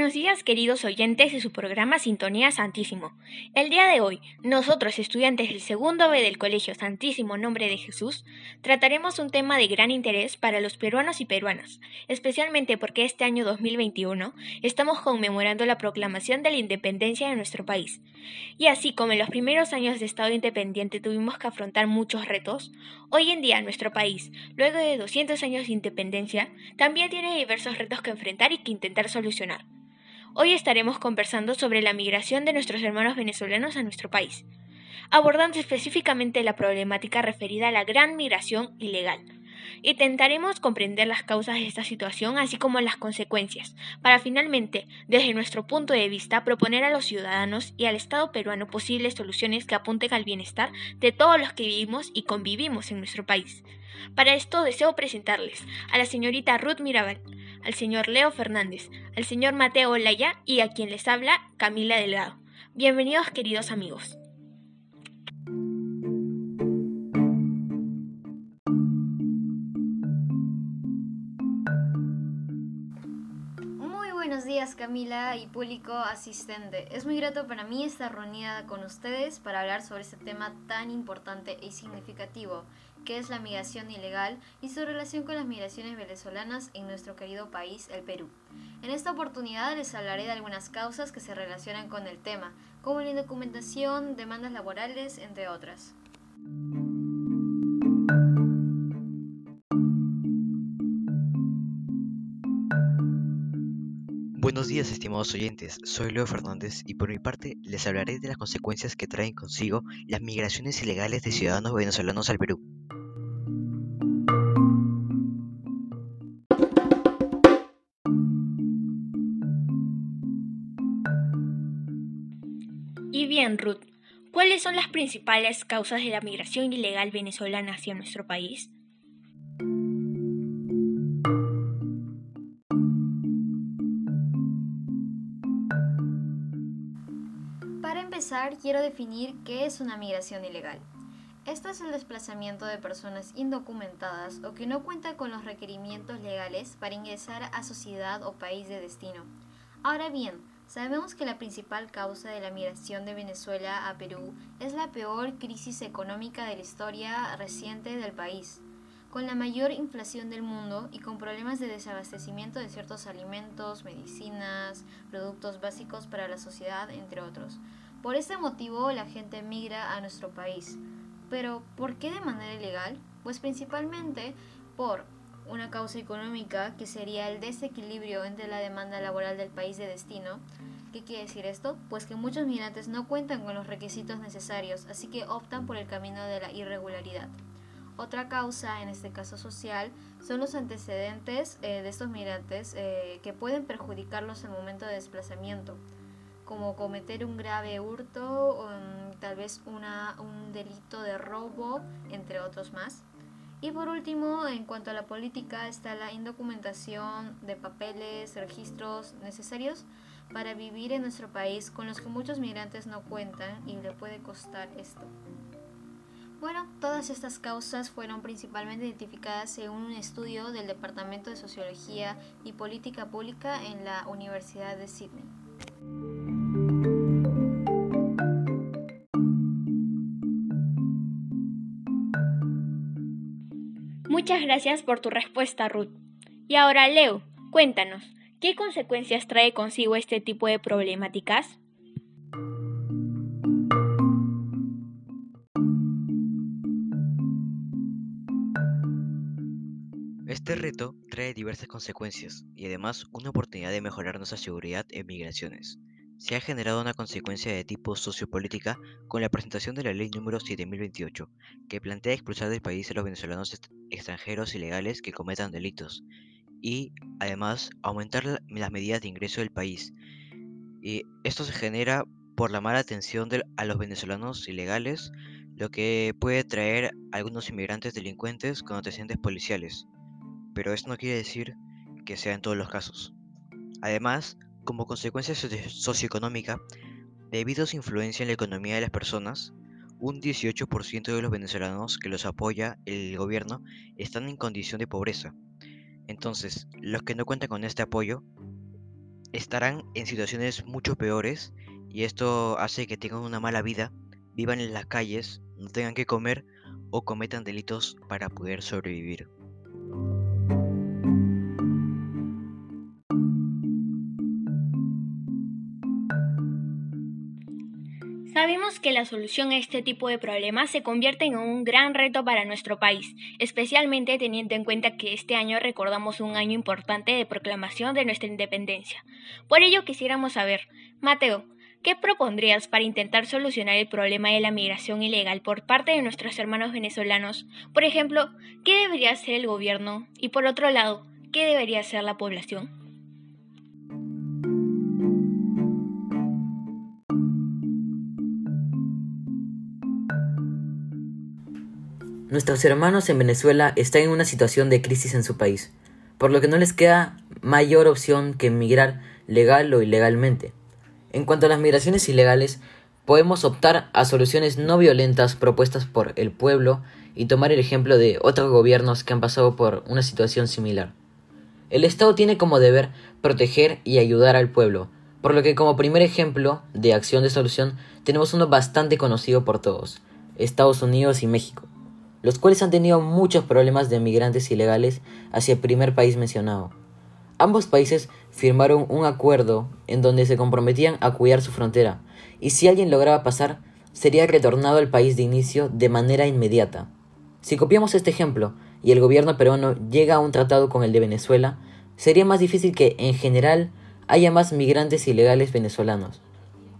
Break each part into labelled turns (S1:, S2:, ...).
S1: Buenos días queridos oyentes de su programa Sintonía Santísimo. El día de hoy, nosotros estudiantes del segundo B del Colegio Santísimo Nombre de Jesús, trataremos un tema de gran interés para los peruanos y peruanas, especialmente porque este año 2021 estamos conmemorando la proclamación de la independencia de nuestro país. Y así como en los primeros años de Estado independiente tuvimos que afrontar muchos retos, hoy en día nuestro país, luego de 200 años de independencia, también tiene diversos retos que enfrentar y que intentar solucionar. Hoy estaremos conversando sobre la migración de nuestros hermanos venezolanos a nuestro país, abordando específicamente la problemática referida a la gran migración ilegal. Intentaremos comprender las causas de esta situación, así como las consecuencias, para finalmente, desde nuestro punto de vista, proponer a los ciudadanos y al Estado peruano posibles soluciones que apunten al bienestar de todos los que vivimos y convivimos en nuestro país. Para esto deseo presentarles a la señorita Ruth Mirabal, al señor Leo Fernández, al señor Mateo Olaya y a quien les habla Camila Delgado. Bienvenidos queridos amigos.
S2: Muy buenos días Camila y público asistente. Es muy grato para mí estar reunida con ustedes para hablar sobre este tema tan importante y significativo qué es la migración ilegal y su relación con las migraciones venezolanas en nuestro querido país, el Perú. En esta oportunidad les hablaré de algunas causas que se relacionan con el tema, como la indocumentación, demandas laborales, entre otras.
S3: Buenos días estimados oyentes, soy Leo Fernández y por mi parte les hablaré de las consecuencias que traen consigo las migraciones ilegales de ciudadanos venezolanos al Perú.
S1: Bien, Ruth, ¿cuáles son las principales causas de la migración ilegal venezolana hacia nuestro país?
S2: Para empezar, quiero definir qué es una migración ilegal. Esto es el desplazamiento de personas indocumentadas o que no cuentan con los requerimientos legales para ingresar a sociedad o país de destino. Ahora bien, sabemos que la principal causa de la migración de Venezuela a Perú es la peor crisis económica de la historia reciente del país, con la mayor inflación del mundo y con problemas de desabastecimiento de ciertos alimentos, medicinas, productos básicos para la sociedad, entre otros. Por este motivo, la gente migra a nuestro país. Pero, ¿por qué de manera ilegal? Pues principalmente por una causa económica que sería el desequilibrio entre la demanda laboral del país de destino. ¿Qué quiere decir esto? Pues que muchos migrantes no cuentan con los requisitos necesarios, así que optan por el camino de la irregularidad. Otra causa, en este caso social, son los antecedentes eh, de estos migrantes eh, que pueden perjudicarlos al momento de desplazamiento como cometer un grave hurto, um, tal vez una, un delito de robo, entre otros más. Y por último, en cuanto a la política, está la indocumentación de papeles, registros necesarios para vivir en nuestro país con los que muchos migrantes no cuentan y le puede costar esto. Bueno, todas estas causas fueron principalmente identificadas en un estudio del Departamento de Sociología y Política Pública en la Universidad de Sydney.
S1: Muchas gracias por tu respuesta, Ruth. Y ahora, Leo, cuéntanos, ¿qué consecuencias trae consigo este tipo de problemáticas?
S3: Este reto trae diversas consecuencias y además una oportunidad de mejorar nuestra seguridad en migraciones. Se ha generado una consecuencia de tipo sociopolítica con la presentación de la Ley número 7028, que plantea expulsar del país a los venezolanos extranjeros ilegales que cometan delitos y, además, aumentar las medidas de ingreso del país. Y esto se genera por la mala atención a los venezolanos ilegales, lo que puede traer a algunos inmigrantes delincuentes con antecedentes policiales. Pero esto no quiere decir que sea en todos los casos. Además, como consecuencia socioeconómica, debido a su influencia en la economía de las personas, un 18% de los venezolanos que los apoya el gobierno están en condición de pobreza. Entonces, los que no cuentan con este apoyo estarán en situaciones mucho peores y esto hace que tengan una mala vida, vivan en las calles, no tengan que comer o cometan delitos para poder sobrevivir.
S1: Sabemos que la solución a este tipo de problemas se convierte en un gran reto para nuestro país, especialmente teniendo en cuenta que este año recordamos un año importante de proclamación de nuestra independencia. Por ello quisiéramos saber, Mateo, ¿qué propondrías para intentar solucionar el problema de la migración ilegal por parte de nuestros hermanos venezolanos? Por ejemplo, ¿qué debería hacer el gobierno? Y por otro lado, ¿qué debería hacer la población?
S4: Nuestros hermanos en Venezuela están en una situación de crisis en su país, por lo que no les queda mayor opción que emigrar legal o ilegalmente. En cuanto a las migraciones ilegales, podemos optar a soluciones no violentas propuestas por el pueblo y tomar el ejemplo de otros gobiernos que han pasado por una situación similar. El Estado tiene como deber proteger y ayudar al pueblo, por lo que como primer ejemplo de acción de solución tenemos uno bastante conocido por todos, Estados Unidos y México los cuales han tenido muchos problemas de migrantes ilegales hacia el primer país mencionado. Ambos países firmaron un acuerdo en donde se comprometían a cuidar su frontera, y si alguien lograba pasar, sería retornado al país de inicio de manera inmediata. Si copiamos este ejemplo y el gobierno peruano llega a un tratado con el de Venezuela, sería más difícil que, en general, haya más migrantes ilegales venezolanos.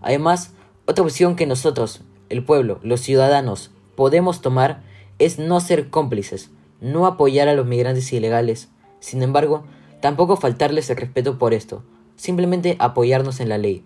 S4: Además, otra opción que nosotros, el pueblo, los ciudadanos, podemos tomar es no ser cómplices, no apoyar a los migrantes ilegales. Sin embargo, tampoco faltarles el respeto por esto, simplemente apoyarnos en la ley.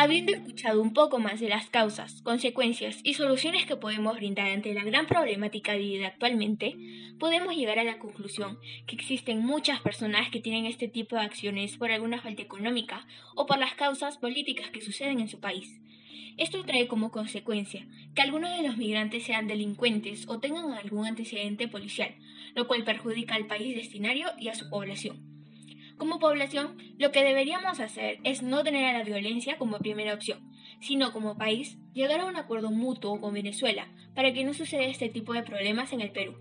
S1: Habiendo escuchado un poco más de las causas, consecuencias y soluciones que podemos brindar ante la gran problemática vivida actualmente, podemos llegar a la conclusión que existen muchas personas que tienen este tipo de acciones por alguna falta económica o por las causas políticas que suceden en su país. Esto trae como consecuencia que algunos de los migrantes sean delincuentes o tengan algún antecedente policial, lo cual perjudica al país destinario y a su población. Como población, lo que deberíamos hacer es no tener a la violencia como primera opción, sino como país llegar a un acuerdo mutuo con Venezuela para que no suceda este tipo de problemas en el Perú.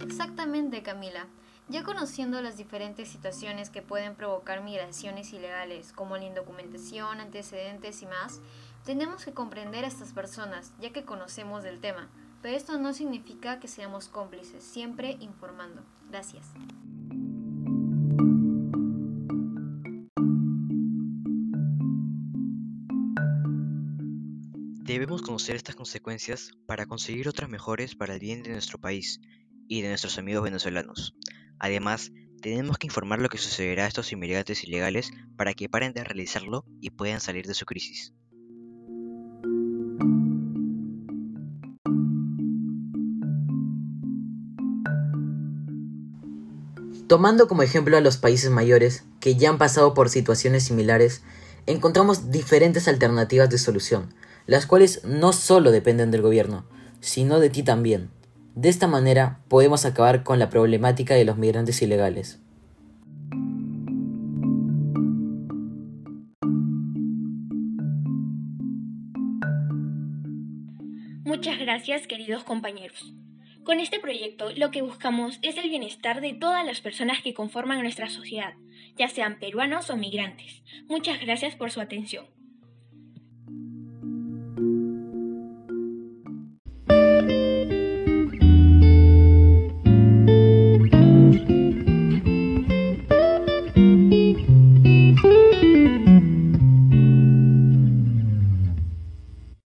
S2: Exactamente, Camila. Ya conociendo las diferentes situaciones que pueden provocar migraciones ilegales, como la indocumentación, antecedentes y más, tenemos que comprender a estas personas, ya que conocemos del tema, pero esto no significa que seamos cómplices, siempre informando. Gracias.
S3: Debemos conocer estas consecuencias para conseguir otras mejores para el bien de nuestro país y de nuestros amigos venezolanos. Además, tenemos que informar lo que sucederá a estos inmigrantes ilegales para que paren de realizarlo y puedan salir de su crisis.
S4: Tomando como ejemplo a los países mayores que ya han pasado por situaciones similares, encontramos diferentes alternativas de solución, las cuales no solo dependen del gobierno, sino de ti también. De esta manera podemos acabar con la problemática de los migrantes ilegales.
S1: Muchas gracias queridos compañeros. Con este proyecto lo que buscamos es el bienestar de todas las personas que conforman nuestra sociedad, ya sean peruanos o migrantes. Muchas gracias por su atención.